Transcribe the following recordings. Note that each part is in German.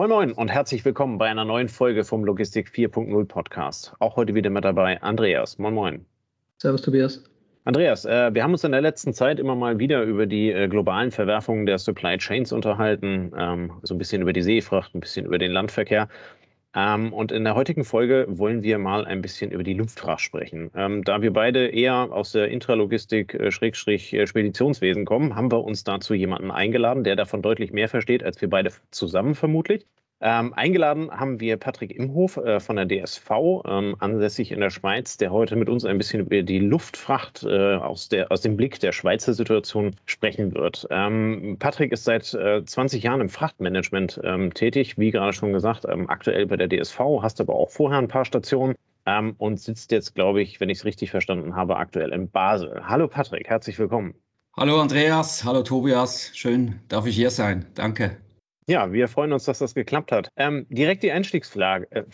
Moin Moin und herzlich willkommen bei einer neuen Folge vom Logistik 4.0 Podcast. Auch heute wieder mit dabei Andreas. Moin Moin. Servus Tobias. Andreas, äh, wir haben uns in der letzten Zeit immer mal wieder über die äh, globalen Verwerfungen der Supply Chains unterhalten, ähm, so ein bisschen über die Seefracht, ein bisschen über den Landverkehr. Ähm, und in der heutigen Folge wollen wir mal ein bisschen über die Luftfracht sprechen. Ähm, da wir beide eher aus der Intralogistik, äh, äh, kommen, haben wir uns dazu jemanden eingeladen, der davon deutlich mehr versteht als wir beide zusammen vermutlich. Ähm, eingeladen haben wir Patrick Imhof äh, von der DSV, ähm, ansässig in der Schweiz, der heute mit uns ein bisschen über die Luftfracht äh, aus, der, aus dem Blick der Schweizer Situation sprechen wird. Ähm, Patrick ist seit äh, 20 Jahren im Frachtmanagement ähm, tätig, wie gerade schon gesagt, ähm, aktuell bei der DSV, hast aber auch vorher ein paar Stationen ähm, und sitzt jetzt, glaube ich, wenn ich es richtig verstanden habe, aktuell in Basel. Hallo Patrick, herzlich willkommen. Hallo Andreas, hallo Tobias, schön darf ich hier sein. Danke. Ja, wir freuen uns, dass das geklappt hat. Ähm, direkt die Einstiegsfrage. Äh,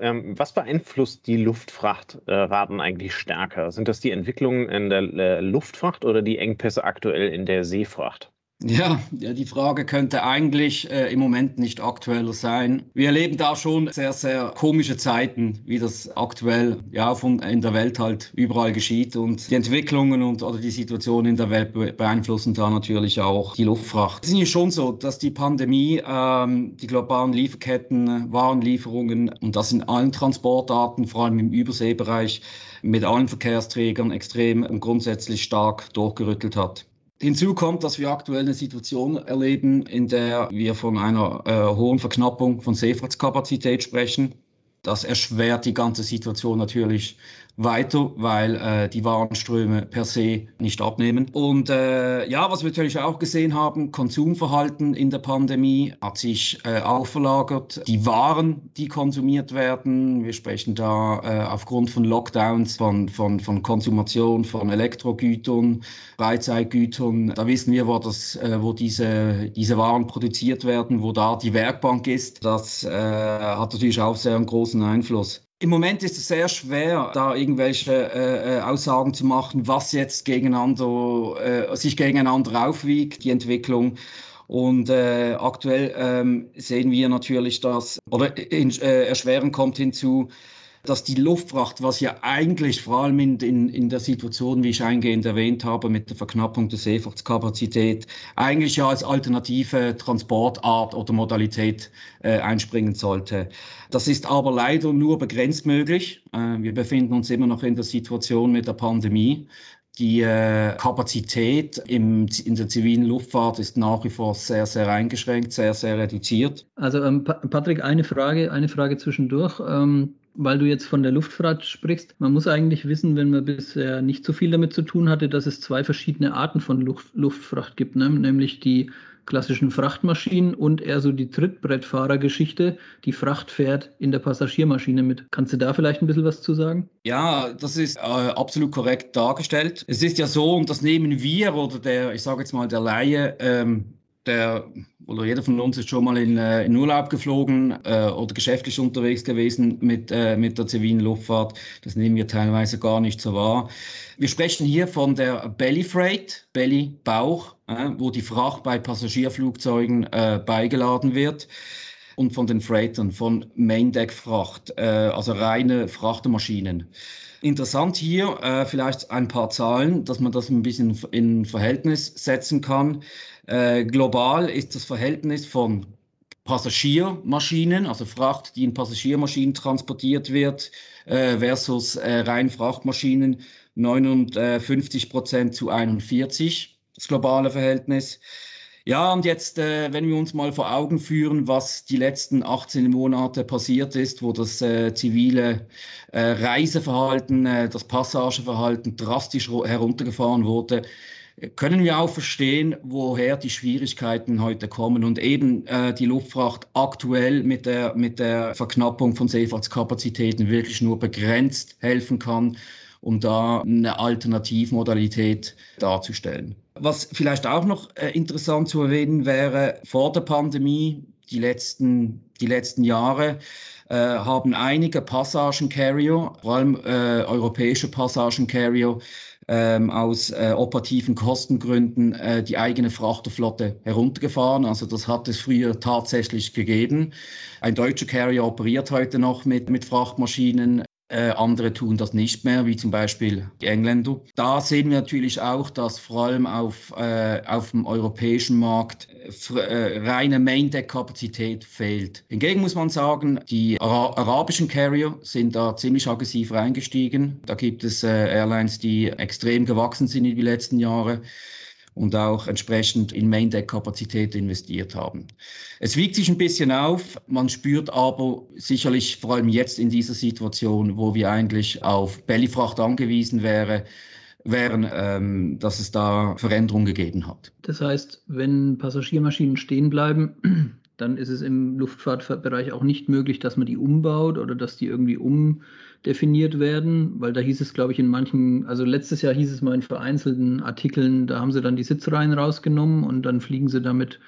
ähm, was beeinflusst die Luftfrachtraten äh, eigentlich stärker? Sind das die Entwicklungen in der äh, Luftfracht oder die Engpässe aktuell in der Seefracht? Ja, ja, die Frage könnte eigentlich äh, im Moment nicht aktueller sein. Wir erleben da schon sehr, sehr komische Zeiten, wie das aktuell ja von in der Welt halt überall geschieht und die Entwicklungen und oder die Situation in der Welt beeinflussen da natürlich auch die Luftfracht. Es ist schon so, dass die Pandemie ähm, die globalen Lieferketten, Warenlieferungen und das in allen Transportarten, vor allem im Überseebereich, mit allen Verkehrsträgern extrem und grundsätzlich stark durchgerüttelt hat. Hinzu kommt, dass wir aktuell eine Situation erleben, in der wir von einer äh, hohen Verknappung von Seefahrtskapazität sprechen. Das erschwert die ganze Situation natürlich weiter, weil äh, die Warenströme per se nicht abnehmen. Und äh, ja, was wir natürlich auch gesehen haben, Konsumverhalten in der Pandemie hat sich äh, auch verlagert. Die Waren, die konsumiert werden, wir sprechen da äh, aufgrund von Lockdowns von, von, von Konsumation von Elektrogütern, Freizeitgütern. Da wissen wir, wo, das, äh, wo diese, diese Waren produziert werden, wo da die Werkbank ist. Das äh, hat natürlich auch sehr einen großen Einfluss. Im Moment ist es sehr schwer, da irgendwelche äh, äh, Aussagen zu machen, was jetzt gegeneinander, äh, sich gegeneinander aufwiegt, die Entwicklung. Und äh, aktuell ähm, sehen wir natürlich, dass, oder in, äh, erschweren kommt hinzu, dass die Luftfracht, was ja eigentlich vor allem in, in, in der Situation, wie ich eingehend erwähnt habe, mit der Verknappung der Seefrachtskapazität, eigentlich ja als alternative Transportart oder Modalität äh, einspringen sollte. Das ist aber leider nur begrenzt möglich. Äh, wir befinden uns immer noch in der Situation mit der Pandemie. Die äh, Kapazität im, in der zivilen Luftfahrt ist nach wie vor sehr, sehr eingeschränkt, sehr, sehr reduziert. Also ähm, Patrick, eine Frage, eine Frage zwischendurch. Ähm, weil du jetzt von der Luftfahrt sprichst, man muss eigentlich wissen, wenn man bisher nicht so viel damit zu tun hatte, dass es zwei verschiedene Arten von Luft, Luftfracht gibt, ne? nämlich die klassischen Frachtmaschinen und eher so die Trittbrettfahrergeschichte. Die Fracht fährt in der Passagiermaschine mit. Kannst du da vielleicht ein bisschen was zu sagen? Ja, das ist äh, absolut korrekt dargestellt. Es ist ja so, und das nehmen wir oder der, ich sage jetzt mal, der Laie, ähm, der oder jeder von uns ist schon mal in, äh, in Urlaub geflogen äh, oder geschäftlich unterwegs gewesen mit, äh, mit der zivilen Luftfahrt. Das nehmen wir teilweise gar nicht so wahr. Wir sprechen hier von der Belly Freight, Belly Bauch, äh, wo die Fracht bei Passagierflugzeugen äh, beigeladen wird und von den Freightern, von Main Deck Fracht, also reine Frachtermaschinen. Interessant hier vielleicht ein paar Zahlen, dass man das ein bisschen in Verhältnis setzen kann. Äh, global ist das Verhältnis von Passagiermaschinen, also Fracht, die in Passagiermaschinen transportiert wird, äh, versus äh, rein Frachtmaschinen 59 Prozent zu 41, das globale Verhältnis. Ja, und jetzt, äh, wenn wir uns mal vor Augen führen, was die letzten 18 Monate passiert ist, wo das äh, zivile äh, Reiseverhalten, äh, das Passageverhalten drastisch heruntergefahren wurde, können wir auch verstehen, woher die Schwierigkeiten heute kommen und eben äh, die Luftfracht aktuell mit der, mit der Verknappung von Seefahrtskapazitäten wirklich nur begrenzt helfen kann, um da eine Alternativmodalität darzustellen. Was vielleicht auch noch äh, interessant zu erwähnen wäre, vor der Pandemie, die letzten, die letzten Jahre, äh, haben einige Passagencarrier, vor allem äh, europäische Passagencarrier, ähm, aus äh, operativen Kostengründen äh, die eigene Frachterflotte heruntergefahren. Also das hat es früher tatsächlich gegeben. Ein deutscher Carrier operiert heute noch mit, mit Frachtmaschinen. Äh, andere tun das nicht mehr, wie zum Beispiel die Engländer. Da sehen wir natürlich auch, dass vor allem auf, äh, auf dem europäischen Markt äh, reine Main-Deck-Kapazität fehlt. Hingegen muss man sagen, die Ara arabischen Carrier sind da ziemlich aggressiv reingestiegen. Da gibt es äh, Airlines, die extrem gewachsen sind in die letzten Jahre und auch entsprechend in Main-Deck-Kapazität investiert haben. Es wiegt sich ein bisschen auf, man spürt aber sicherlich vor allem jetzt in dieser Situation, wo wir eigentlich auf Bellyfracht angewiesen wäre, wären, ähm, dass es da Veränderungen gegeben hat. Das heißt, wenn Passagiermaschinen stehen bleiben, dann ist es im Luftfahrtbereich auch nicht möglich, dass man die umbaut oder dass die irgendwie um definiert werden, weil da hieß es, glaube ich, in manchen, also letztes Jahr hieß es mal in vereinzelten Artikeln, da haben sie dann die Sitzreihen rausgenommen und dann fliegen sie damit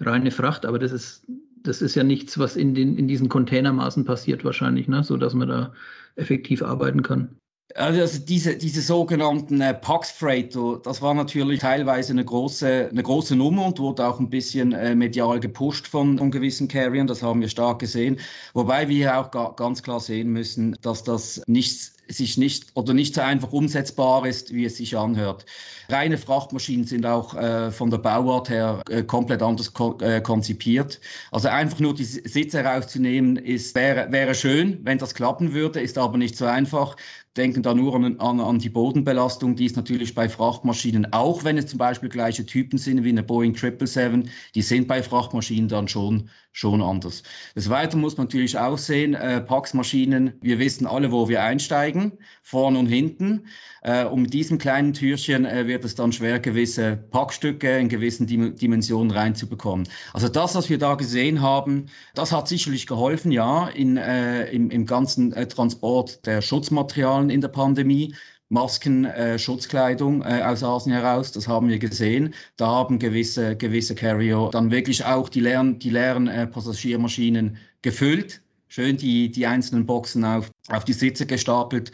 reine Fracht, aber das ist, das ist ja nichts, was in, den, in diesen Containermaßen passiert wahrscheinlich, ne? so dass man da effektiv arbeiten kann. Also diese, diese sogenannten äh, Pax Freighter, das war natürlich teilweise eine große, eine große Nummer und wurde auch ein bisschen äh, medial gepusht von, von gewissen Carriern, das haben wir stark gesehen. Wobei wir auch ga, ganz klar sehen müssen, dass das nichts sich nicht oder nicht so einfach umsetzbar ist, wie es sich anhört. Reine Frachtmaschinen sind auch äh, von der Bauart her äh, komplett anders ko äh, konzipiert. Also einfach nur die Sitze herauszunehmen, ist, wäre, wäre schön, wenn das klappen würde, ist aber nicht so einfach denken da nur an, an, an, die Bodenbelastung, die ist natürlich bei Frachtmaschinen, auch wenn es zum Beispiel gleiche Typen sind wie eine Boeing 777, die sind bei Frachtmaschinen dann schon, schon anders. Des Weiteren muss man natürlich auch sehen, äh, Pax-Maschinen, wir wissen alle, wo wir einsteigen, vorn und hinten. Äh, und mit diesem kleinen Türchen äh, wird es dann schwer, gewisse Packstücke in gewissen Dim Dimensionen reinzubekommen. Also das, was wir da gesehen haben, das hat sicherlich geholfen, ja, in, äh, im, im ganzen äh, Transport der Schutzmaterialien in der Pandemie. Masken, äh, Schutzkleidung äh, aus Asien heraus, das haben wir gesehen. Da haben gewisse, gewisse Carrier dann wirklich auch die leeren, die leeren äh, Passagiermaschinen gefüllt, schön die, die einzelnen Boxen auf, auf die Sitze gestapelt.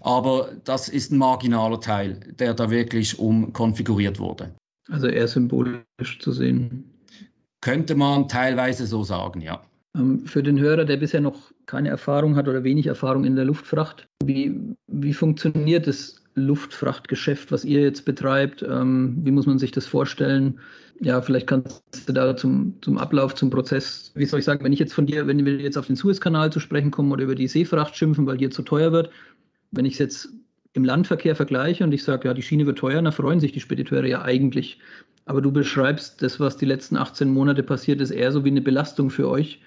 Aber das ist ein marginaler Teil, der da wirklich umkonfiguriert wurde. Also eher symbolisch zu sehen. Könnte man teilweise so sagen, ja. Ähm, für den Hörer, der bisher noch keine Erfahrung hat oder wenig Erfahrung in der Luftfracht, wie, wie funktioniert das Luftfrachtgeschäft, was ihr jetzt betreibt? Ähm, wie muss man sich das vorstellen? Ja, vielleicht kannst du da zum, zum Ablauf, zum Prozess, wie soll ich sagen, wenn ich jetzt von dir, wenn wir jetzt auf den Suezkanal zu sprechen kommen oder über die Seefracht schimpfen, weil dir zu teuer wird, wenn ich es jetzt im Landverkehr vergleiche und ich sage, ja, die Schiene wird teuer, dann freuen sich die Spediteure ja eigentlich. Aber du beschreibst das, was die letzten 18 Monate passiert ist, eher so wie eine Belastung für euch.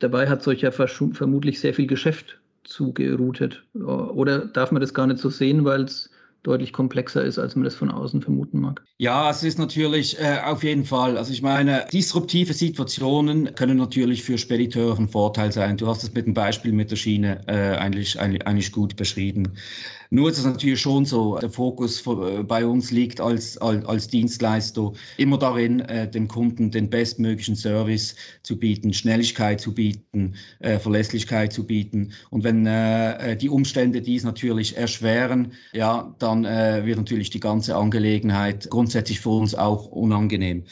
Dabei hat es euch ja vermutlich sehr viel Geschäft zugeroutet. Oder darf man das gar nicht so sehen, weil es deutlich komplexer ist, als man das von außen vermuten mag. Ja, es ist natürlich äh, auf jeden Fall. Also ich meine, disruptive Situationen können natürlich für Spediteure ein Vorteil sein. Du hast es mit dem Beispiel mit der Schiene äh, eigentlich, eigentlich gut beschrieben. Nur ist es natürlich schon so, der Fokus äh, bei uns liegt als, als, als Dienstleister immer darin, äh, dem Kunden den bestmöglichen Service zu bieten, Schnelligkeit zu bieten, äh, Verlässlichkeit zu bieten. Und wenn äh, die Umstände dies natürlich erschweren, ja, dann äh, wird natürlich die ganze Angelegenheit grundsätzlich für uns auch unangenehm.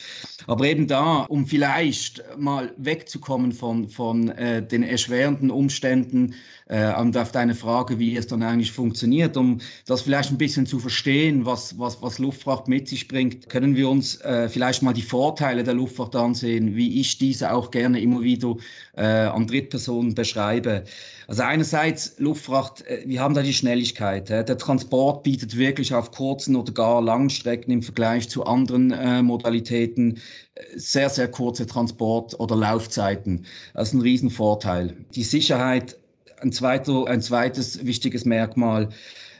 Aber eben da, um vielleicht mal wegzukommen von, von äh, den erschwerenden Umständen, äh, und auf deine Frage, wie es dann eigentlich funktioniert, um das vielleicht ein bisschen zu verstehen, was, was, was Luftfracht mit sich bringt, können wir uns äh, vielleicht mal die Vorteile der Luftfracht ansehen, wie ich diese auch gerne immer wieder äh, an Drittpersonen beschreibe. Also einerseits Luftfracht, äh, wir haben da die Schnelligkeit. Der Transport bietet wirklich auf kurzen oder gar langen Strecken im Vergleich zu anderen äh, Modalitäten äh, sehr, sehr kurze Transport- oder Laufzeiten. Das ist ein Riesenvorteil. Die Sicherheit ein, zweiter, ein zweites wichtiges Merkmal,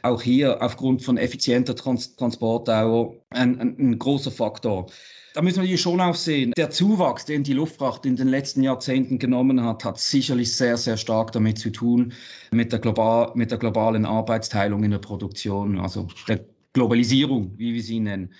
auch hier aufgrund von effizienter Trans Transportdauer, ein, ein, ein großer Faktor. Da müssen wir hier schon auch sehen, der Zuwachs, den die Luftfracht in den letzten Jahrzehnten genommen hat, hat sicherlich sehr, sehr stark damit zu tun, mit der, global, mit der globalen Arbeitsteilung in der Produktion, also der Globalisierung, wie wir sie nennen.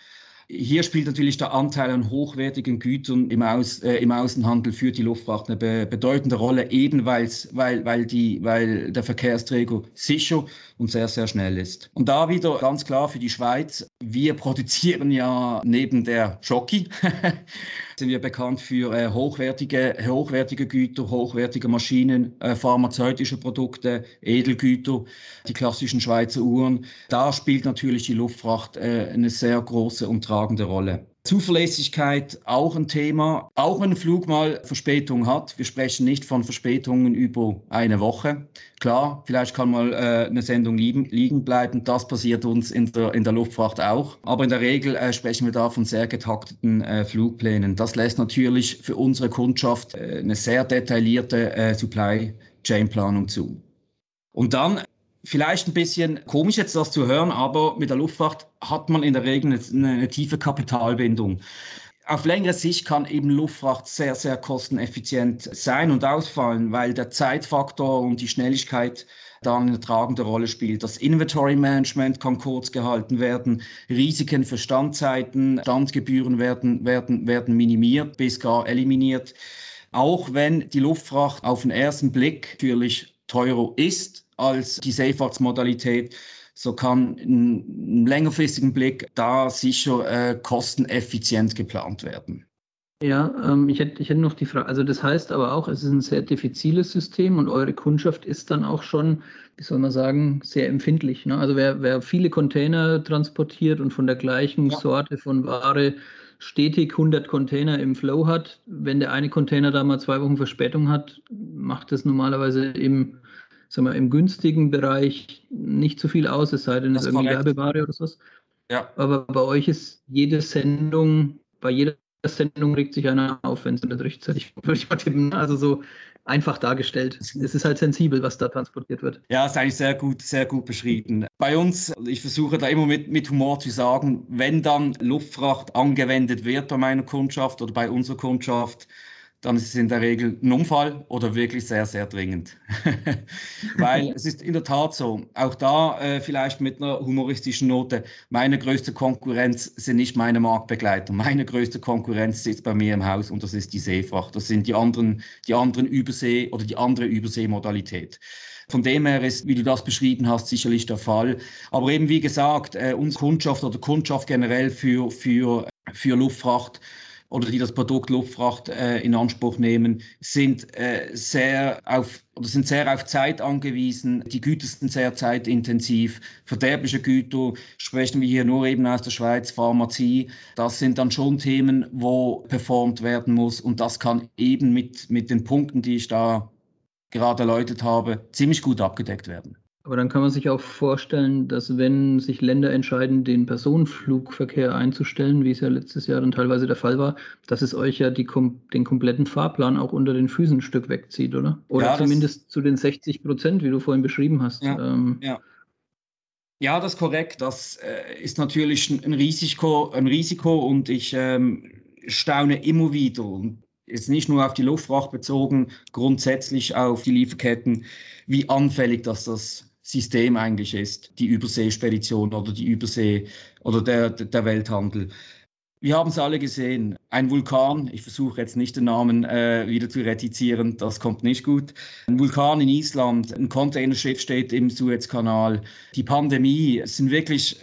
Hier spielt natürlich der Anteil an hochwertigen Gütern im, Aus, äh, im Außenhandel für die Luftfracht eine be bedeutende Rolle, eben weil, weil, die, weil der Verkehrsträger sicher und sehr, sehr schnell ist. Und da wieder ganz klar für die Schweiz, wir produzieren ja neben der Jockey, sind wir bekannt für äh, hochwertige, hochwertige Güter, hochwertige Maschinen, äh, pharmazeutische Produkte, Edelgüter, die klassischen Schweizer Uhren. Da spielt natürlich die Luftfracht äh, eine sehr große und tragende Rolle. Zuverlässigkeit auch ein Thema, auch wenn ein Flug mal Verspätung hat. Wir sprechen nicht von Verspätungen über eine Woche. Klar, vielleicht kann mal äh, eine Sendung liegen, liegen bleiben. Das passiert uns in der, in der Luftfracht auch. Aber in der Regel äh, sprechen wir da von sehr getakteten äh, Flugplänen. Das lässt natürlich für unsere Kundschaft äh, eine sehr detaillierte äh, Supply Chain Planung zu. Und dann Vielleicht ein bisschen komisch jetzt das zu hören, aber mit der Luftfahrt hat man in der Regel eine, eine tiefe Kapitalbindung. Auf längere Sicht kann eben Luftfracht sehr, sehr kosteneffizient sein und ausfallen, weil der Zeitfaktor und die Schnelligkeit dann eine tragende Rolle spielt. Das Inventory Management kann kurz gehalten werden, Risiken für Standzeiten, Standgebühren werden, werden, werden minimiert bis gar eliminiert. Auch wenn die Luftfracht auf den ersten Blick natürlich teurer ist, als die Seefahrtsmodalität, so kann im längerfristigen Blick da sicher äh, kosteneffizient geplant werden. Ja, ähm, ich, hätte, ich hätte noch die Frage, also das heißt aber auch, es ist ein sehr diffiziles System und eure Kundschaft ist dann auch schon, wie soll man sagen, sehr empfindlich. Ne? Also wer, wer viele Container transportiert und von der gleichen ja. Sorte von Ware stetig 100 Container im Flow hat, wenn der eine Container da mal zwei Wochen Verspätung hat, macht das normalerweise im sagen wir, im günstigen Bereich nicht so viel aus, es sei denn, es ist irgendwie Werbeware oder sowas. Ja. Aber bei euch ist jede Sendung, bei jeder Sendung regt sich einer auf, wenn es nicht rechtzeitig tippen. Also so einfach dargestellt. Es ist halt sensibel, was da transportiert wird. Ja, ist eigentlich sehr gut, sehr gut beschrieben. Bei uns, ich versuche da immer mit, mit Humor zu sagen, wenn dann Luftfracht angewendet wird bei meiner Kundschaft oder bei unserer Kundschaft, dann ist es in der Regel ein Unfall oder wirklich sehr, sehr dringend. Weil es ist in der Tat so, auch da äh, vielleicht mit einer humoristischen Note, meine größte Konkurrenz sind nicht meine Marktbegleiter. Meine größte Konkurrenz sitzt bei mir im Haus und das ist die Seefracht. Das sind die anderen, die anderen Übersee oder die andere Überseemodalität. Von dem her ist, wie du das beschrieben hast, sicherlich der Fall. Aber eben wie gesagt, äh, unsere Kundschaft oder Kundschaft generell für, für, für Luftfracht oder die das Produkt Luftfracht äh, in Anspruch nehmen, sind äh, sehr auf oder sind sehr auf Zeit angewiesen. Die Güter sind sehr zeitintensiv. Verderbliche Güter sprechen wir hier nur eben aus der Schweiz, Pharmazie. Das sind dann schon Themen, wo performt werden muss. Und das kann eben mit, mit den Punkten, die ich da gerade erläutert habe, ziemlich gut abgedeckt werden. Aber dann kann man sich auch vorstellen, dass wenn sich Länder entscheiden, den Personenflugverkehr einzustellen, wie es ja letztes Jahr dann teilweise der Fall war, dass es euch ja die, den kompletten Fahrplan auch unter den Füßen ein Stück wegzieht, oder? Oder ja, zumindest zu den 60 Prozent, wie du vorhin beschrieben hast. Ja, ähm, ja. ja das ist korrekt. Das äh, ist natürlich ein Risiko, ein Risiko und ich ähm, staune immer wieder. Und jetzt nicht nur auf die Luftfracht bezogen, grundsätzlich auf die Lieferketten, wie anfällig dass das System eigentlich ist, die Überseespedition oder die Übersee oder der, der Welthandel. Wir haben es alle gesehen. Ein Vulkan, ich versuche jetzt nicht den Namen äh, wieder zu retizieren, das kommt nicht gut. Ein Vulkan in Island, ein Containerschiff steht im Suezkanal. Die Pandemie sind wirklich,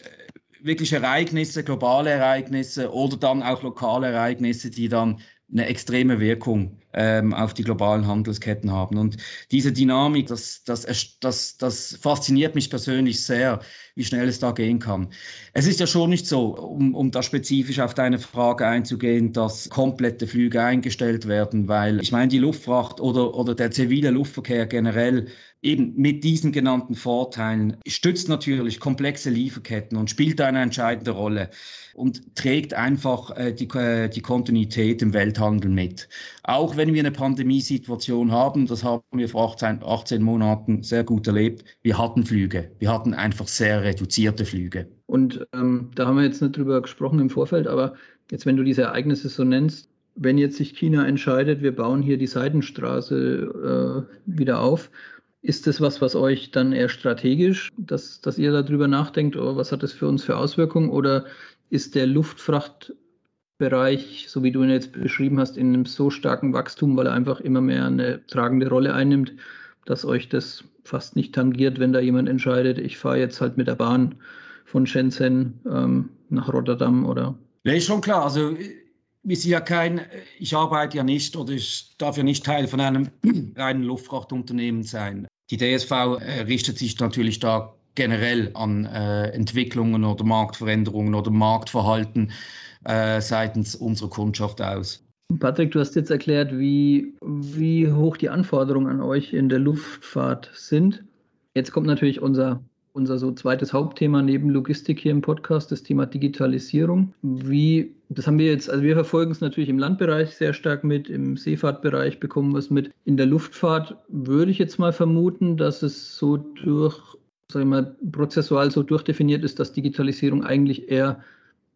wirklich Ereignisse, globale Ereignisse oder dann auch lokale Ereignisse, die dann eine extreme Wirkung ähm, auf die globalen Handelsketten haben. Und diese Dynamik, das, das, das, das fasziniert mich persönlich sehr, wie schnell es da gehen kann. Es ist ja schon nicht so, um, um da spezifisch auf deine Frage einzugehen, dass komplette Flüge eingestellt werden, weil ich meine, die Luftfracht oder, oder der zivile Luftverkehr generell eben mit diesen genannten Vorteilen stützt natürlich komplexe Lieferketten und spielt eine entscheidende Rolle und trägt einfach äh, die, äh, die Kontinuität im Welthandel mit. Auch wenn wir eine Pandemiesituation haben, das haben wir vor 18, 18 Monaten sehr gut erlebt, wir hatten Flüge. Wir hatten einfach sehr reduzierte Flüge. Und ähm, da haben wir jetzt nicht drüber gesprochen im Vorfeld, aber jetzt, wenn du diese Ereignisse so nennst, wenn jetzt sich China entscheidet, wir bauen hier die Seidenstraße äh, wieder auf, ist das was, was euch dann eher strategisch, dass, dass ihr darüber nachdenkt, oh, was hat das für uns für Auswirkungen? Oder ist der Luftfrachtbereich, so wie du ihn jetzt beschrieben hast, in einem so starken Wachstum, weil er einfach immer mehr eine tragende Rolle einnimmt, dass euch das fast nicht tangiert, wenn da jemand entscheidet, ich fahre jetzt halt mit der Bahn von Shenzhen ähm, nach Rotterdam oder? Ja, ist schon klar. Also wir sind ja kein, ich arbeite ja nicht oder ich darf ja nicht Teil von einem reinen Luftfrachtunternehmen sein. Die DSV äh, richtet sich natürlich da generell an äh, Entwicklungen oder Marktveränderungen oder Marktverhalten äh, seitens unserer Kundschaft aus. Patrick, du hast jetzt erklärt, wie, wie hoch die Anforderungen an euch in der Luftfahrt sind. Jetzt kommt natürlich unser unser so zweites Hauptthema neben Logistik hier im Podcast, das Thema Digitalisierung. Wie, das haben wir jetzt, also wir verfolgen es natürlich im Landbereich sehr stark mit, im Seefahrtbereich bekommen wir es mit. In der Luftfahrt würde ich jetzt mal vermuten, dass es so durch, sag ich mal, prozessual so durchdefiniert ist, dass Digitalisierung eigentlich eher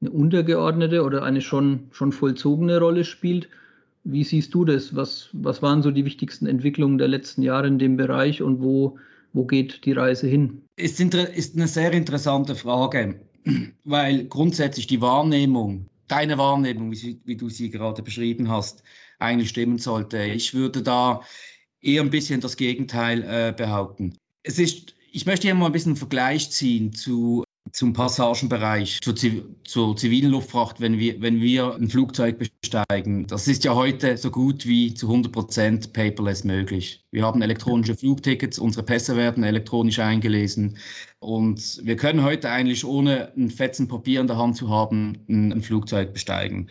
eine untergeordnete oder eine schon, schon vollzogene Rolle spielt. Wie siehst du das? Was, was waren so die wichtigsten Entwicklungen der letzten Jahre in dem Bereich und wo wo geht die Reise hin? Ist, ist eine sehr interessante Frage, weil grundsätzlich die Wahrnehmung, deine Wahrnehmung, wie, wie, du sie gerade beschrieben hast, eigentlich stimmen sollte. Ich würde da eher ein bisschen das Gegenteil äh, behaupten. Es ist, ich möchte hier mal ein bisschen einen Vergleich ziehen zu zum Passagenbereich, zur, zur, zivilen Luftfracht, wenn wir, wenn wir ein Flugzeug besteigen. Das ist ja heute so gut wie zu 100 Prozent paperless möglich. Wir haben elektronische Flugtickets, unsere Pässe werden elektronisch eingelesen und wir können heute eigentlich ohne ein Fetzen Papier in der Hand zu haben ein, ein Flugzeug besteigen.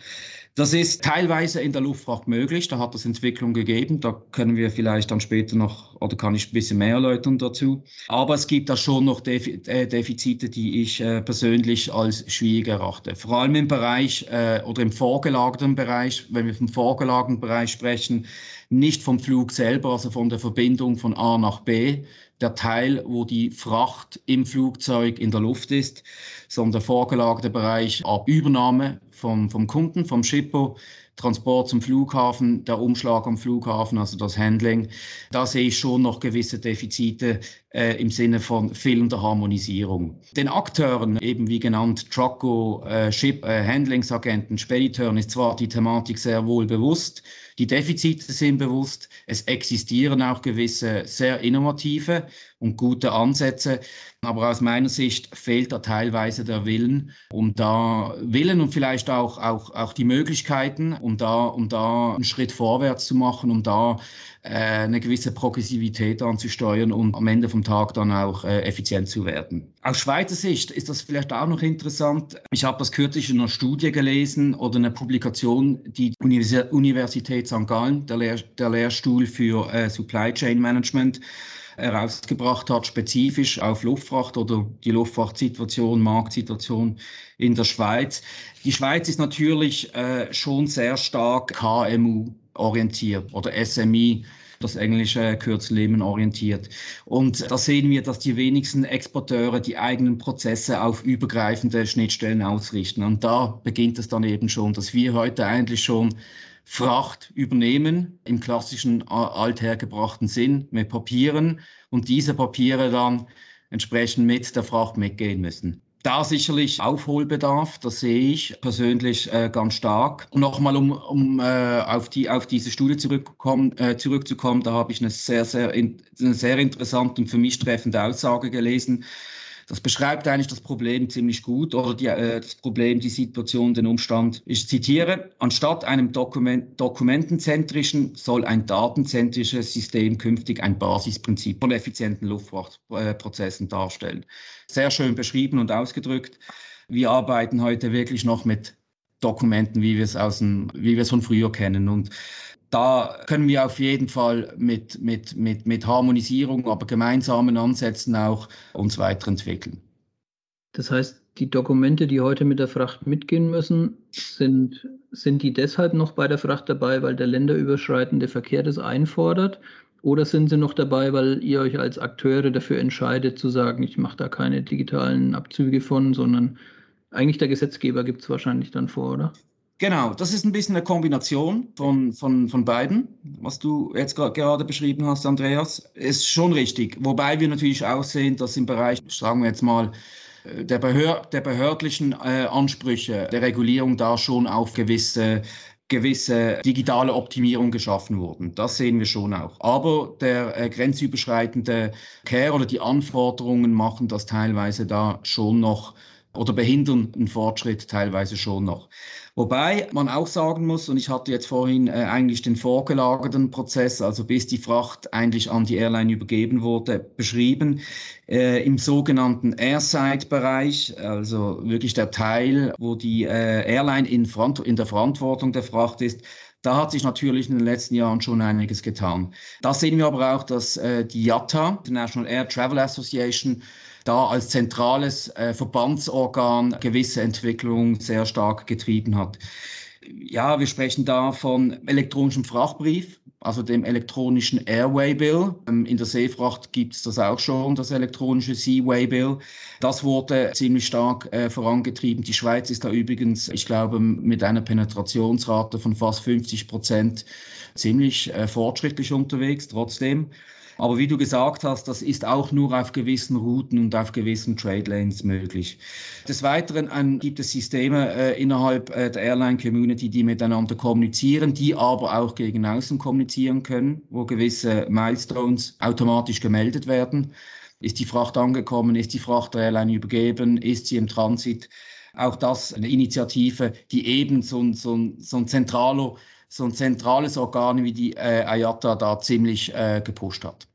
Das ist teilweise in der Luftfracht möglich, da hat es Entwicklung gegeben, da können wir vielleicht dann später noch, oder kann ich ein bisschen mehr erläutern dazu. Aber es gibt da schon noch äh, Defizite, die ich äh, persönlich als schwierig erachte. Vor allem im Bereich äh, oder im vorgelagerten Bereich, wenn wir vom vorgelagerten Bereich sprechen, nicht vom Flug selber, also von der Verbindung von A nach B, der Teil, wo die Fracht im Flugzeug in der Luft ist, sondern der vorgelagerte Bereich ab Übernahme vom, vom Kunden, vom Shippo, Transport zum Flughafen, der Umschlag am Flughafen, also das Handling. Da sehe ich schon noch gewisse Defizite äh, im Sinne von fehlender Harmonisierung. Den Akteuren, eben wie genannt Trucko, äh, Ship, äh, Handlingsagenten, Spediteuren, ist zwar die Thematik sehr wohl bewusst, die Defizite sind bewusst. Es existieren auch gewisse sehr innovative und gute Ansätze. Aber aus meiner Sicht fehlt da teilweise der Willen, um da Willen und vielleicht auch, auch, auch die Möglichkeiten, um da, um da einen Schritt vorwärts zu machen, um da eine gewisse Progressivität anzusteuern und am Ende vom Tag dann auch äh, effizient zu werden. Aus Schweizer Sicht ist das vielleicht auch noch interessant. Ich habe das kürzlich in einer Studie gelesen oder eine Publikation, die Universität St. Gallen, der, Lehr der Lehrstuhl für äh, Supply Chain Management, herausgebracht hat, spezifisch auf Luftfracht oder die Luftfrachtsituation, Marktsituation in der Schweiz. Die Schweiz ist natürlich äh, schon sehr stark KMU orientiert oder SMI, das englische Kürzel orientiert. Und da sehen wir, dass die wenigsten Exporteure die eigenen Prozesse auf übergreifende Schnittstellen ausrichten. Und da beginnt es dann eben schon, dass wir heute eigentlich schon Fracht übernehmen im klassischen althergebrachten Sinn mit Papieren und diese Papiere dann entsprechend mit der Fracht mitgehen müssen. Da sicherlich Aufholbedarf, das sehe ich persönlich äh, ganz stark. Und nochmal, um, um äh, auf, die, auf diese Studie zurückzukommen, äh, zurückzukommen, da habe ich eine sehr, sehr, in, eine sehr interessante und für mich treffende Aussage gelesen. Das beschreibt eigentlich das Problem ziemlich gut oder die, äh, das Problem, die Situation, den Umstand. Ich zitiere, anstatt einem Dokument, dokumentenzentrischen soll ein datenzentrisches System künftig ein Basisprinzip von effizienten Luftfahrtprozessen darstellen. Sehr schön beschrieben und ausgedrückt. Wir arbeiten heute wirklich noch mit Dokumenten, wie wir es aus dem, wie wir es von früher kennen. Und da können wir auf jeden Fall mit, mit, mit, mit Harmonisierung, aber gemeinsamen Ansätzen auch uns weiterentwickeln. Das heißt, die Dokumente, die heute mit der Fracht mitgehen müssen, sind, sind die deshalb noch bei der Fracht dabei, weil der länderüberschreitende Verkehr das einfordert? Oder sind sie noch dabei, weil ihr euch als Akteure dafür entscheidet, zu sagen, ich mache da keine digitalen Abzüge von, sondern eigentlich der Gesetzgeber gibt es wahrscheinlich dann vor, oder? Genau, das ist ein bisschen eine Kombination von, von, von beiden, was du jetzt gerade beschrieben hast, Andreas. Ist schon richtig. Wobei wir natürlich auch sehen, dass im Bereich, sagen wir jetzt mal, der, Behör der behördlichen äh, Ansprüche der Regulierung da schon auf gewisse gewisse digitale Optimierung geschaffen wurden. Das sehen wir schon auch. Aber der äh, grenzüberschreitende Care oder die Anforderungen machen das teilweise da schon noch oder behindern den Fortschritt teilweise schon noch. Wobei man auch sagen muss, und ich hatte jetzt vorhin äh, eigentlich den vorgelagerten Prozess, also bis die Fracht eigentlich an die Airline übergeben wurde, beschrieben, äh, im sogenannten Airside-Bereich, also wirklich der Teil, wo die äh, Airline in, in der Verantwortung der Fracht ist, da hat sich natürlich in den letzten Jahren schon einiges getan. Da sehen wir aber auch, dass äh, die IATA, International Air Travel Association, da als zentrales äh, Verbandsorgan gewisse Entwicklungen sehr stark getrieben hat. Ja, wir sprechen da von elektronischem Frachtbrief, also dem elektronischen Airway Bill. Ähm, in der Seefracht gibt es das auch schon, das elektronische Seaway Bill. Das wurde ziemlich stark äh, vorangetrieben. Die Schweiz ist da übrigens, ich glaube, mit einer Penetrationsrate von fast 50 Prozent ziemlich äh, fortschrittlich unterwegs trotzdem. Aber wie du gesagt hast, das ist auch nur auf gewissen Routen und auf gewissen Trade Lanes möglich. Des Weiteren ähm, gibt es Systeme äh, innerhalb äh, der Airline Community, die miteinander kommunizieren, die aber auch gegen außen kommunizieren können, wo gewisse Milestones automatisch gemeldet werden. Ist die Fracht angekommen? Ist die Fracht der Airline übergeben? Ist sie im Transit? Auch das eine Initiative, die eben so ein, so ein, so ein zentraler so ein zentrales Organ wie die äh, IATA da ziemlich äh, gepusht hat.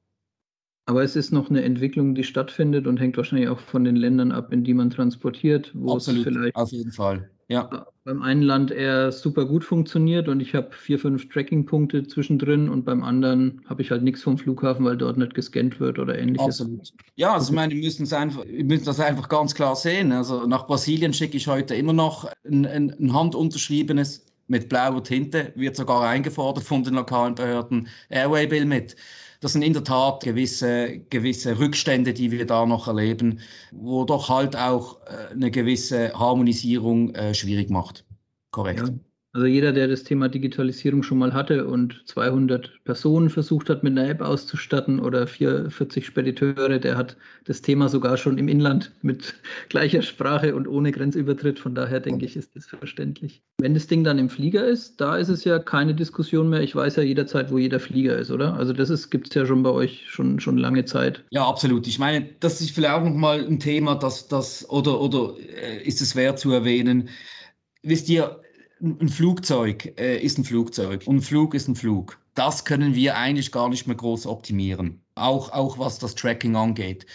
Aber es ist noch eine Entwicklung, die stattfindet und hängt wahrscheinlich auch von den Ländern ab, in die man transportiert, wo Absolut, es vielleicht auf jeden Fall. Ja. beim einen Land eher super gut funktioniert und ich habe vier, fünf Tracking-Punkte zwischendrin und beim anderen habe ich halt nichts vom Flughafen, weil dort nicht gescannt wird oder ähnliches. Absolut. Ja, also ich meine, wir müssen, einfach, wir müssen das einfach ganz klar sehen. Also nach Brasilien schicke ich heute immer noch ein, ein, ein handunterschriebenes mit blauer Tinte, wird sogar eingefordert von den lokalen Behörden, Airway-Bill mit das sind in der Tat gewisse, gewisse Rückstände, die wir da noch erleben, wo doch halt auch äh, eine gewisse Harmonisierung äh, schwierig macht. Korrekt. Ja. Also jeder, der das Thema Digitalisierung schon mal hatte und 200 Personen versucht hat, mit einer App auszustatten oder 44 Spediteure, der hat das Thema sogar schon im Inland mit gleicher Sprache und ohne Grenzübertritt. Von daher denke ich, ist das verständlich. Wenn das Ding dann im Flieger ist, da ist es ja keine Diskussion mehr. Ich weiß ja jederzeit, wo jeder Flieger ist, oder? Also das gibt es ja schon bei euch schon, schon lange Zeit. Ja, absolut. Ich meine, das ist vielleicht auch nochmal ein Thema, das, das oder, oder äh, ist es wert zu erwähnen. Wisst ihr, ein Flugzeug äh, ist ein Flugzeug und ein Flug ist ein Flug. Das können wir eigentlich gar nicht mehr groß optimieren, auch, auch was das Tracking angeht.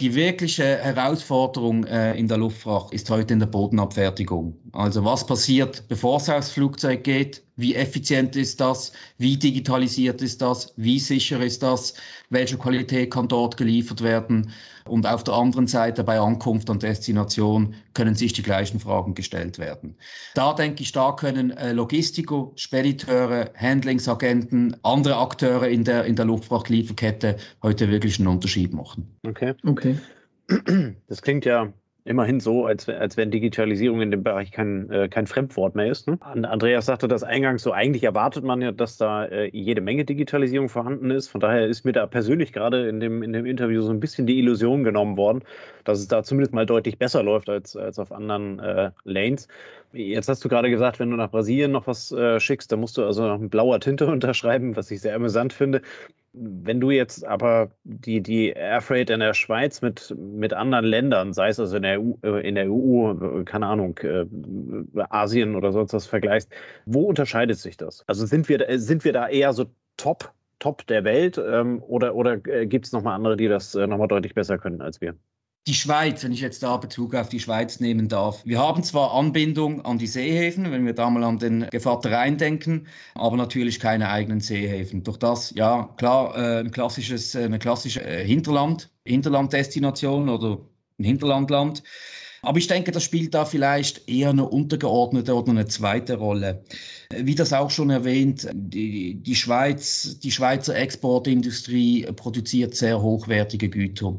Die wirkliche Herausforderung äh, in der Luftfracht ist heute in der Bodenabfertigung. Also was passiert, bevor es aufs Flugzeug geht? Wie effizient ist das? Wie digitalisiert ist das? Wie sicher ist das? Welche Qualität kann dort geliefert werden? Und auf der anderen Seite bei Ankunft und Destination können sich die gleichen Fragen gestellt werden. Da denke ich, da können äh, Logistiker, Spediteure, Handlingsagenten, andere Akteure in der, in der Luftfrachtlieferkette heute wirklich einen Unterschied machen. Okay. Okay. Das klingt ja immerhin so, als, als wenn Digitalisierung in dem Bereich kein, äh, kein Fremdwort mehr ist. Ne? Andreas sagte das eingangs so, eigentlich erwartet man ja, dass da äh, jede Menge Digitalisierung vorhanden ist. Von daher ist mir da persönlich gerade in dem, in dem Interview so ein bisschen die Illusion genommen worden, dass es da zumindest mal deutlich besser läuft als, als auf anderen äh, Lanes. Jetzt hast du gerade gesagt, wenn du nach Brasilien noch was äh, schickst, dann musst du also noch mit blauer Tinte unterschreiben, was ich sehr amüsant finde. Wenn du jetzt aber die, die Airfreight in der Schweiz mit, mit anderen Ländern, sei es also in der EU, äh, in der EU keine Ahnung, äh, Asien oder sonst was vergleichst, wo unterscheidet sich das? Also sind wir, sind wir da eher so top, top der Welt ähm, oder, oder äh, gibt es nochmal andere, die das nochmal deutlich besser können als wir? Die Schweiz, wenn ich jetzt da Bezug auf die Schweiz nehmen darf. Wir haben zwar Anbindung an die Seehäfen, wenn wir da mal an den Gevattereien denken, aber natürlich keine eigenen Seehäfen. Durch das, ja, klar, äh, ein klassisches, eine klassische äh, Hinterland, Hinterlanddestination oder ein Hinterlandland. Aber ich denke, das spielt da vielleicht eher eine untergeordnete oder eine zweite Rolle. Wie das auch schon erwähnt, die, die Schweiz, die Schweizer Exportindustrie produziert sehr hochwertige Güter.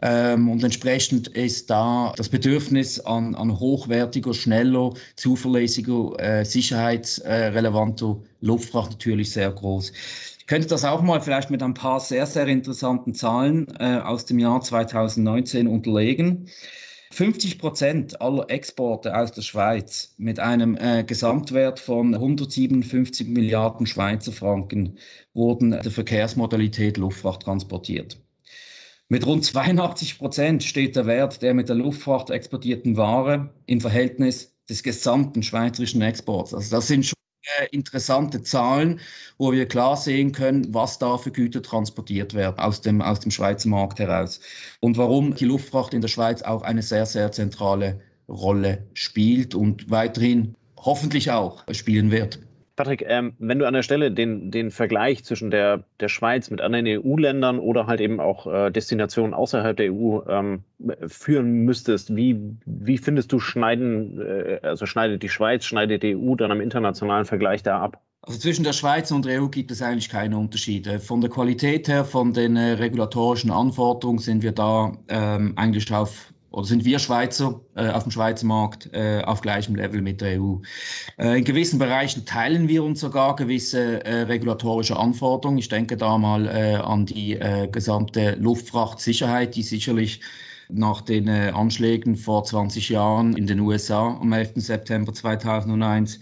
Ähm, und entsprechend ist da das Bedürfnis an, an hochwertiger, schneller, zuverlässiger, äh, sicherheitsrelevanter Luftfracht natürlich sehr groß. Ich könnte das auch mal vielleicht mit ein paar sehr, sehr interessanten Zahlen äh, aus dem Jahr 2019 unterlegen. 50 Prozent aller Exporte aus der Schweiz mit einem äh, Gesamtwert von 157 Milliarden Schweizer Franken wurden der Verkehrsmodalität Luftfracht transportiert. Mit rund 82 Prozent steht der Wert der mit der Luftfracht exportierten Ware im Verhältnis des gesamten schweizerischen Exports. Also das sind interessante Zahlen, wo wir klar sehen können, was da für Güter transportiert werden aus dem, aus dem Schweizer Markt heraus und warum die Luftfracht in der Schweiz auch eine sehr, sehr zentrale Rolle spielt und weiterhin hoffentlich auch spielen wird. Patrick, ähm, wenn du an der Stelle den, den Vergleich zwischen der, der Schweiz mit anderen EU-Ländern oder halt eben auch äh, Destinationen außerhalb der EU ähm, führen müsstest, wie, wie findest du schneiden, äh, also schneidet die Schweiz, schneidet die EU dann am internationalen Vergleich da ab? Also zwischen der Schweiz und der EU gibt es eigentlich keine Unterschiede. Von der Qualität her, von den äh, regulatorischen Anforderungen sind wir da ähm, eigentlich auf oder sind wir Schweizer äh, auf dem Schweizer Markt äh, auf gleichem Level mit der EU. Äh, in gewissen Bereichen teilen wir uns sogar gewisse äh, regulatorische Anforderungen. Ich denke da mal äh, an die äh, gesamte Luftfrachtsicherheit, die sicherlich nach den Anschlägen vor 20 Jahren in den USA am 11. September 2001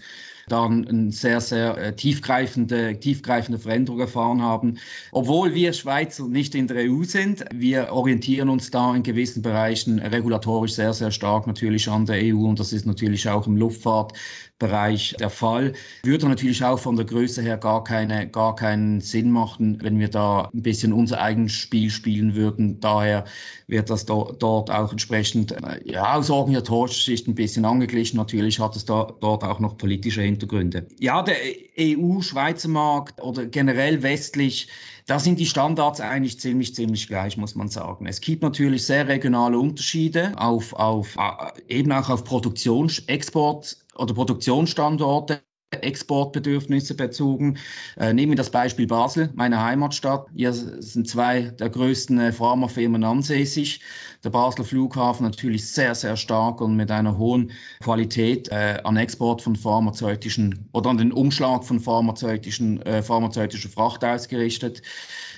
dann eine sehr, sehr äh, tiefgreifende, tiefgreifende Veränderung erfahren haben. Obwohl wir Schweizer nicht in der EU sind, wir orientieren uns da in gewissen Bereichen regulatorisch sehr, sehr stark natürlich an der EU und das ist natürlich auch im Luftfahrtbereich der Fall. Würde natürlich auch von der Größe her gar, keine, gar keinen Sinn machen, wenn wir da ein bisschen unser eigenes Spiel spielen würden. Daher wird das do, dort auch entsprechend äh, ja, aus organisatorischer Sicht ein bisschen angeglichen. Natürlich hat es da, dort auch noch politische Hintergründe. Hintergründe. Ja, der EU-Schweizer Markt oder generell westlich, da sind die Standards eigentlich ziemlich, ziemlich gleich, muss man sagen. Es gibt natürlich sehr regionale Unterschiede auf, auf äh, eben auch auf Produktions-, Export- oder Produktionsstandorte. Exportbedürfnisse bezogen. Äh, nehmen wir das Beispiel Basel, meine Heimatstadt. Hier sind zwei der größten äh, Pharmafirmen ansässig. Der Basler Flughafen natürlich sehr, sehr stark und mit einer hohen Qualität äh, an Export von pharmazeutischen oder an den Umschlag von pharmazeutischen, äh, pharmazeutischen Fracht ausgerichtet.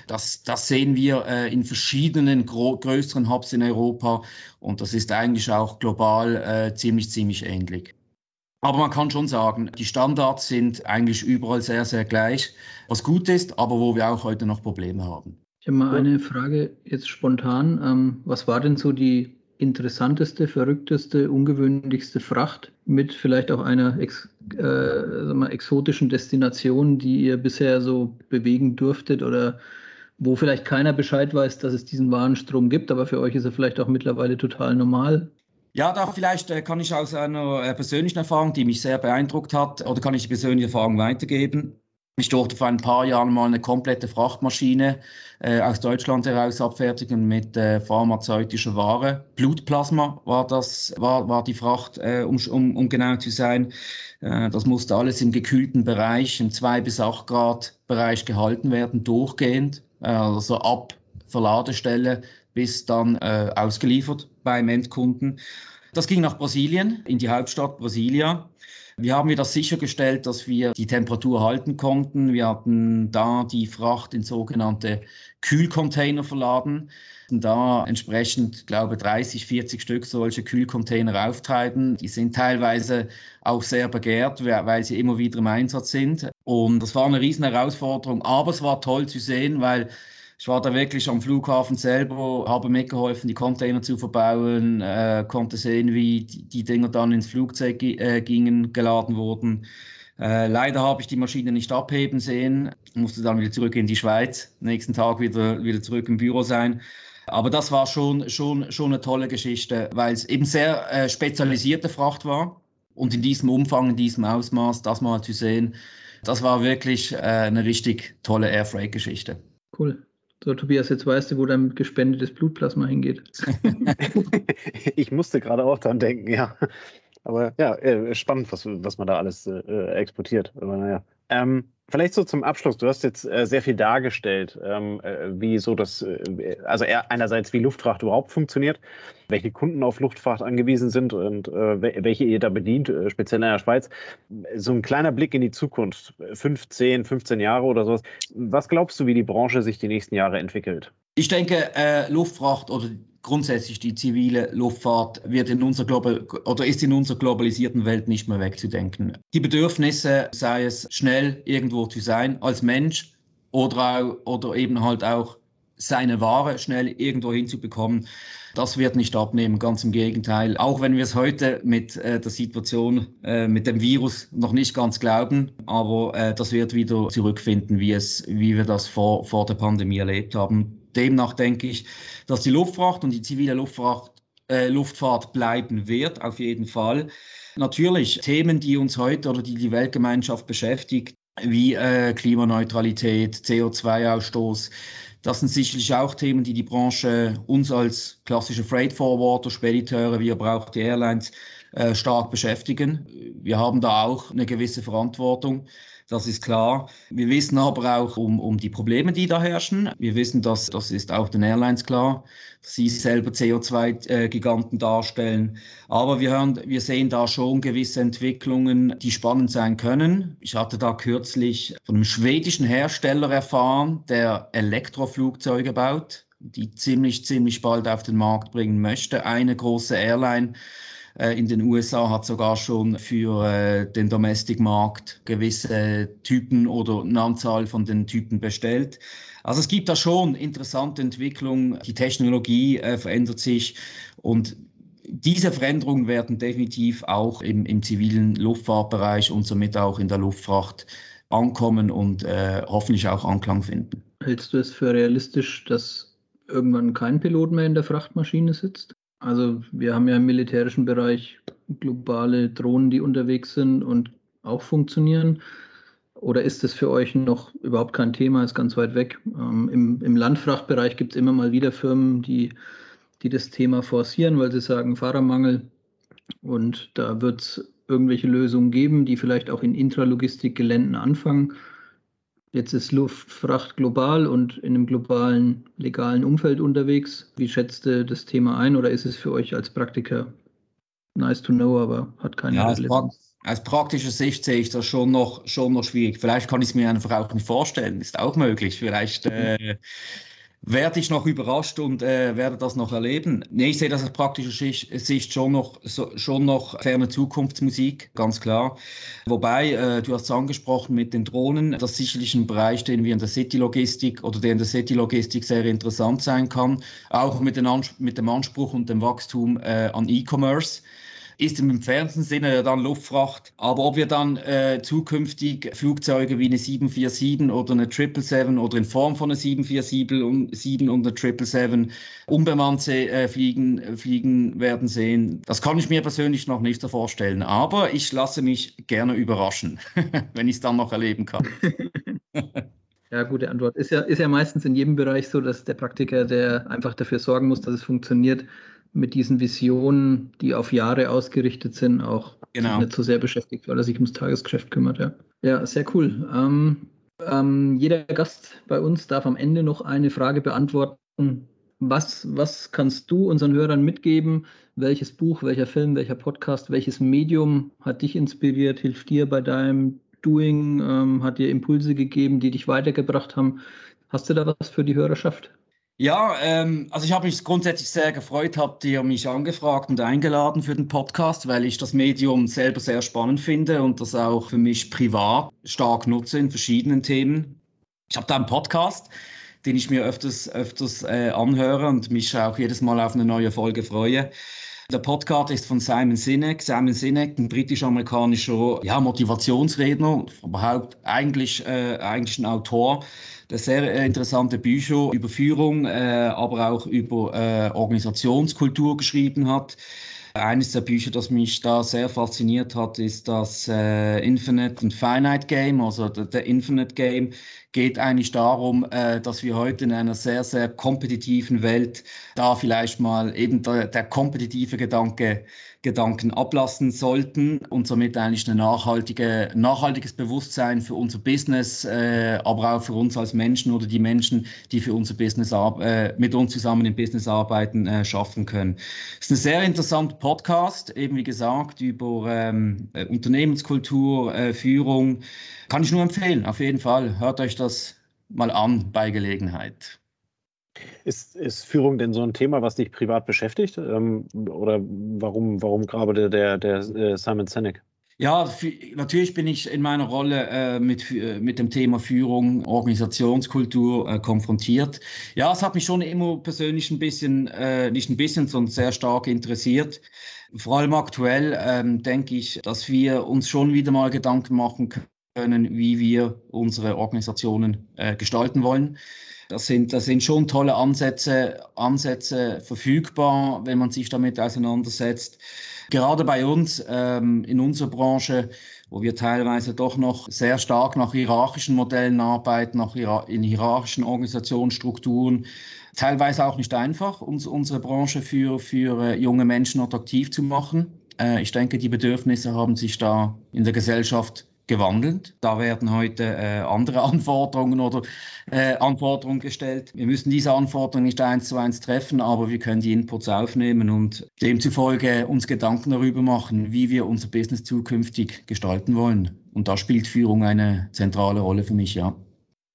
Das, das sehen wir äh, in verschiedenen größeren Hubs in Europa und das ist eigentlich auch global äh, ziemlich, ziemlich ähnlich. Aber man kann schon sagen, die Standards sind eigentlich überall sehr, sehr gleich, was gut ist, aber wo wir auch heute noch Probleme haben. Ich habe mal eine Frage jetzt spontan. Ähm, was war denn so die interessanteste, verrückteste, ungewöhnlichste Fracht mit vielleicht auch einer ex, äh, mal, exotischen Destination, die ihr bisher so bewegen durftet oder wo vielleicht keiner Bescheid weiß, dass es diesen Warenstrom gibt, aber für euch ist er vielleicht auch mittlerweile total normal? Ja, da vielleicht äh, kann ich aus einer äh, persönlichen Erfahrung, die mich sehr beeindruckt hat, oder kann ich die persönliche Erfahrung weitergeben. Ich durfte vor ein paar Jahren mal eine komplette Frachtmaschine äh, aus Deutschland heraus abfertigen mit äh, pharmazeutischer Ware. Blutplasma war das, war, war die Fracht, äh, um, um, um genau zu sein. Äh, das musste alles im gekühlten Bereich, im 2 bis 8 Grad Bereich gehalten werden, durchgehend. Äh, also ab Verladestelle bis dann äh, ausgeliefert beim Endkunden. Das ging nach Brasilien, in die Hauptstadt Brasilia. Wir haben wieder sichergestellt, dass wir die Temperatur halten konnten. Wir hatten da die Fracht in sogenannte Kühlcontainer verladen. Und da entsprechend, glaube 30, 40 Stück solche Kühlcontainer auftreiben. Die sind teilweise auch sehr begehrt, weil sie immer wieder im Einsatz sind. Und das war eine riesen Herausforderung. Aber es war toll zu sehen, weil ich war da wirklich am Flughafen selber, habe mitgeholfen, die Container zu verbauen, äh, konnte sehen, wie die, die, Dinger dann ins Flugzeug äh, gingen, geladen wurden. Äh, leider habe ich die Maschine nicht abheben sehen, musste dann wieder zurück in die Schweiz, nächsten Tag wieder, wieder zurück im Büro sein. Aber das war schon, schon, schon eine tolle Geschichte, weil es eben sehr äh, spezialisierte Fracht war. Und in diesem Umfang, in diesem Ausmaß, das mal zu sehen, das war wirklich äh, eine richtig tolle Air Freight Geschichte. Cool. So, Tobias, jetzt weißt du, wo dein gespendetes Blutplasma hingeht. ich musste gerade auch dran denken, ja. Aber ja, äh, spannend, was, was man da alles äh, exportiert. Aber naja. Ähm, Vielleicht so zum Abschluss. Du hast jetzt äh, sehr viel dargestellt, ähm, äh, wie so das, äh, also einerseits wie Luftfracht überhaupt funktioniert, welche Kunden auf Luftfracht angewiesen sind und äh, welche ihr da bedient, äh, speziell in der Schweiz. So ein kleiner Blick in die Zukunft, 15, 15 Jahre oder sowas. Was glaubst du, wie die Branche sich die nächsten Jahre entwickelt? Ich denke, äh, Luftfracht oder grundsätzlich die zivile Luftfahrt wird in unserer Global oder ist in unserer globalisierten Welt nicht mehr wegzudenken. Die Bedürfnisse, sei es schnell irgendwo zu sein als Mensch oder, oder eben halt auch seine Ware schnell irgendwo hinzubekommen, das wird nicht abnehmen, ganz im Gegenteil. Auch wenn wir es heute mit äh, der Situation äh, mit dem Virus noch nicht ganz glauben, aber äh, das wird wieder zurückfinden, wie, es, wie wir das vor, vor der Pandemie erlebt haben. Demnach denke ich, dass die Luftfracht und die zivile Luftfracht, äh, Luftfahrt bleiben wird, auf jeden Fall. Natürlich Themen, die uns heute oder die die Weltgemeinschaft beschäftigt, wie äh, Klimaneutralität, CO2-Ausstoß, das sind sicherlich auch Themen, die die Branche uns als klassische Freight Forwarder, Spediteure, wie aber auch die Airlines äh, stark beschäftigen. Wir haben da auch eine gewisse Verantwortung. Das ist klar. Wir wissen aber auch um, um die Probleme, die da herrschen. Wir wissen, dass das ist auch den Airlines klar, dass sie selber CO2-Giganten darstellen. Aber wir, hören, wir sehen da schon gewisse Entwicklungen, die spannend sein können. Ich hatte da kürzlich von einem schwedischen Hersteller erfahren, der Elektroflugzeuge baut, die ziemlich, ziemlich bald auf den Markt bringen möchte. Eine große Airline äh, in den USA hat sogar schon für äh, den Domestic-Markt gewisse Typen oder eine Anzahl von den Typen bestellt. Also es gibt da schon interessante Entwicklungen. Die Technologie äh, verändert sich und diese Veränderungen werden definitiv auch im, im, zivilen Luftfahrtbereich und somit auch in der Luftfracht ankommen und äh, hoffentlich auch Anklang finden. Hältst du es für realistisch, dass irgendwann kein Pilot mehr in der Frachtmaschine sitzt? Also wir haben ja im militärischen Bereich globale Drohnen, die unterwegs sind und auch funktionieren. Oder ist das für euch noch überhaupt kein Thema, ist ganz weit weg? Ähm, im, Im Landfrachtbereich gibt es immer mal wieder Firmen, die, die das Thema forcieren, weil sie sagen Fahrermangel. Und da wird es irgendwelche Lösungen geben, die vielleicht auch in Intralogistikgeländen anfangen. Jetzt ist Luftfracht global und in einem globalen legalen Umfeld unterwegs. Wie schätzt ihr das Thema ein oder ist es für euch als Praktiker nice to know, aber hat keine ja? Aus praktischer Sicht sehe ich das schon noch, schon noch schwierig. Vielleicht kann ich es mir einfach auch nicht vorstellen. Ist auch möglich. Vielleicht äh, werde ich noch überrascht und äh, werde das noch erleben. Nee, ich sehe das aus praktischer Sicht schon noch, so, schon noch ferne Zukunftsmusik, ganz klar. Wobei, äh, du hast es angesprochen mit den Drohnen, das ist sicherlich ein Bereich, den wir in der City-Logistik oder der in der City-Logistik sehr interessant sein kann, auch mit, den mit dem Anspruch und dem Wachstum äh, an E-Commerce ist im entfernten Sinne ja dann Luftfracht. Aber ob wir dann äh, zukünftig Flugzeuge wie eine 747 oder eine 777 oder in Form von einer 747 und, 7 und eine 777 unbemannt äh, fliegen, fliegen werden sehen, das kann ich mir persönlich noch nicht so vorstellen. Aber ich lasse mich gerne überraschen, wenn ich es dann noch erleben kann. Ja, gute Antwort. Ist ja, ist ja meistens in jedem Bereich so, dass der Praktiker, der einfach dafür sorgen muss, dass es funktioniert, mit diesen Visionen, die auf Jahre ausgerichtet sind, auch genau. nicht so sehr beschäftigt, weil er sich ums Tagesgeschäft kümmert. Ja, ja sehr cool. Ähm, ähm, jeder Gast bei uns darf am Ende noch eine Frage beantworten. Was, was kannst du unseren Hörern mitgeben? Welches Buch, welcher Film, welcher Podcast, welches Medium hat dich inspiriert, hilft dir bei deinem Doing, ähm, hat dir Impulse gegeben, die dich weitergebracht haben? Hast du da was für die Hörerschaft? Ja, ähm, also ich habe mich grundsätzlich sehr gefreut, habt ihr mich angefragt und eingeladen für den Podcast, weil ich das Medium selber sehr spannend finde und das auch für mich privat stark nutze in verschiedenen Themen. Ich habe da einen Podcast, den ich mir öfters, öfters äh, anhöre und mich auch jedes Mal auf eine neue Folge freue. Der Podcast ist von Simon Sinek. Simon Sinek, ein britisch-amerikanischer ja, Motivationsredner, überhaupt eigentlich, äh, eigentlich ein Autor der sehr äh, interessante Bücher über Führung, äh, aber auch über äh, Organisationskultur geschrieben hat. Eines der Bücher, das mich da sehr fasziniert hat, ist das äh, Infinite and Finite Game. Also der, der Infinite Game geht eigentlich darum, äh, dass wir heute in einer sehr, sehr kompetitiven Welt da vielleicht mal eben der, der kompetitive Gedanke Gedanken ablassen sollten und somit eigentlich ein nachhaltige, nachhaltiges Bewusstsein für unser Business, äh, aber auch für uns als Menschen oder die Menschen, die für unser Business äh, mit uns zusammen im Business arbeiten, äh, schaffen können. Es ist ein sehr interessanter Podcast, eben wie gesagt, über ähm, Unternehmenskultur, äh, Führung. Kann ich nur empfehlen, auf jeden Fall. Hört euch das mal an bei Gelegenheit. Ist, ist Führung denn so ein Thema, was dich privat beschäftigt? Ähm, oder warum, warum gerade der, der, äh, Simon Sinek? Ja, natürlich bin ich in meiner Rolle äh, mit, äh, mit dem Thema Führung, Organisationskultur äh, konfrontiert. Ja, es hat mich schon immer persönlich ein bisschen, äh, nicht ein bisschen, sondern sehr stark interessiert. Vor allem aktuell ähm, denke ich, dass wir uns schon wieder mal Gedanken machen können, wie wir unsere Organisationen äh, gestalten wollen. Das sind, das sind schon tolle Ansätze, Ansätze verfügbar, wenn man sich damit auseinandersetzt. Gerade bei uns ähm, in unserer Branche, wo wir teilweise doch noch sehr stark nach hierarchischen Modellen arbeiten, nach in hierarchischen Organisationsstrukturen, teilweise auch nicht einfach, uns, unsere Branche für, für äh, junge Menschen attraktiv zu machen. Äh, ich denke, die Bedürfnisse haben sich da in der Gesellschaft gewandelt. Da werden heute äh, andere Anforderungen oder äh, Anforderungen gestellt. Wir müssen diese Anforderungen nicht eins zu eins treffen, aber wir können die Inputs aufnehmen und demzufolge uns Gedanken darüber machen, wie wir unser Business zukünftig gestalten wollen. Und da spielt Führung eine zentrale Rolle für mich, ja.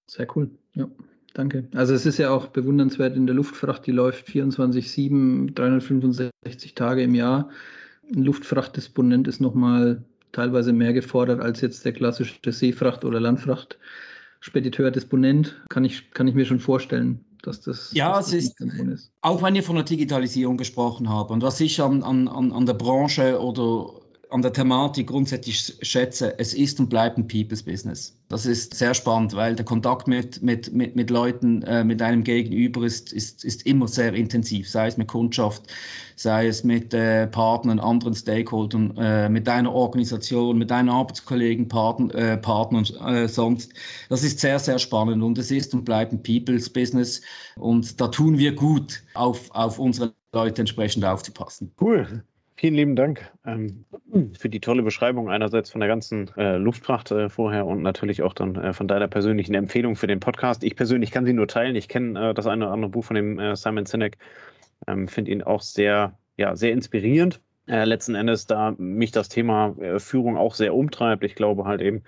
Sehr cool, ja. Danke. Also es ist ja auch bewundernswert in der Luftfracht, die läuft 24-7, 365 Tage im Jahr. Ein Luftfrachtdisponent ist nochmal teilweise mehr gefordert als jetzt der klassische Seefracht- oder Landfrachtspediteur, Disponent. Kann ich, kann ich mir schon vorstellen, dass das, ja, dass das es ist, ist, Auch wenn ihr von der Digitalisierung gesprochen habt und was ich an, an, an der Branche oder an der Thematik grundsätzlich schätze, es ist und bleibt ein People's Business. Das ist sehr spannend, weil der Kontakt mit, mit, mit, mit Leuten, äh, mit einem Gegenüber ist, ist, ist immer sehr intensiv, sei es mit Kundschaft, sei es mit äh, Partnern, anderen Stakeholdern, äh, mit deiner Organisation, mit deinen Arbeitskollegen, Partner, äh, Partnern äh, sonst. Das ist sehr, sehr spannend und es ist und bleibt ein People's Business und da tun wir gut, auf, auf unsere Leute entsprechend aufzupassen. Cool. Vielen lieben Dank ähm, für die tolle Beschreibung einerseits von der ganzen äh, Luftfracht äh, vorher und natürlich auch dann äh, von deiner persönlichen Empfehlung für den Podcast. Ich persönlich kann sie nur teilen. Ich kenne äh, das eine oder andere Buch von dem äh, Simon Sinek, ähm, finde ihn auch sehr, ja, sehr inspirierend. Äh, letzten Endes, da mich das Thema Führung auch sehr umtreibt. Ich glaube halt eben,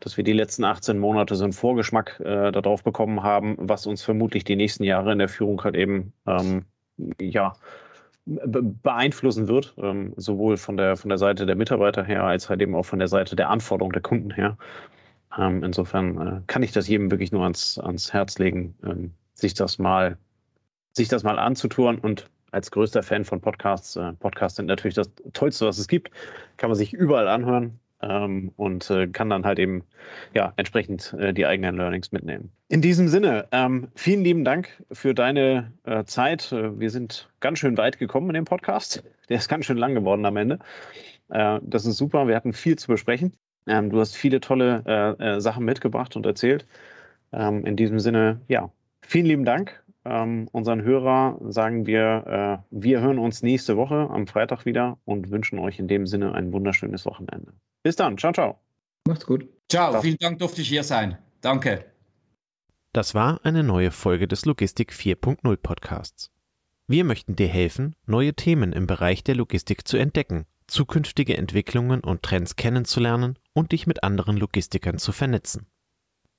dass wir die letzten 18 Monate so einen Vorgeschmack darauf bekommen haben, was uns vermutlich die nächsten Jahre in der Führung halt eben ähm, ja, beeinflussen wird, ähm, sowohl von der, von der Seite der Mitarbeiter her, als halt eben auch von der Seite der Anforderungen der Kunden her. Ähm, insofern äh, kann ich das jedem wirklich nur ans, ans Herz legen, ähm, sich das mal, sich das mal anzutun. Und als größter Fan von Podcasts, äh, Podcasts sind natürlich das Tollste, was es gibt, kann man sich überall anhören ähm, und äh, kann dann halt eben ja entsprechend äh, die eigenen Learnings mitnehmen. In diesem Sinne, ähm, vielen lieben Dank für deine äh, Zeit. Äh, wir sind ganz schön weit gekommen in dem Podcast. Der ist ganz schön lang geworden am Ende. Äh, das ist super. Wir hatten viel zu besprechen. Ähm, du hast viele tolle äh, Sachen mitgebracht und erzählt. Ähm, in diesem Sinne, ja, vielen lieben Dank ähm, unseren Hörer sagen wir, äh, wir hören uns nächste Woche am Freitag wieder und wünschen euch in dem Sinne ein wunderschönes Wochenende. Bis dann. Ciao, ciao. Macht's gut. Ciao. ciao. Vielen Dank, durfte ich hier sein. Danke. Das war eine neue Folge des Logistik 4.0 Podcasts. Wir möchten dir helfen, neue Themen im Bereich der Logistik zu entdecken, zukünftige Entwicklungen und Trends kennenzulernen und dich mit anderen Logistikern zu vernetzen.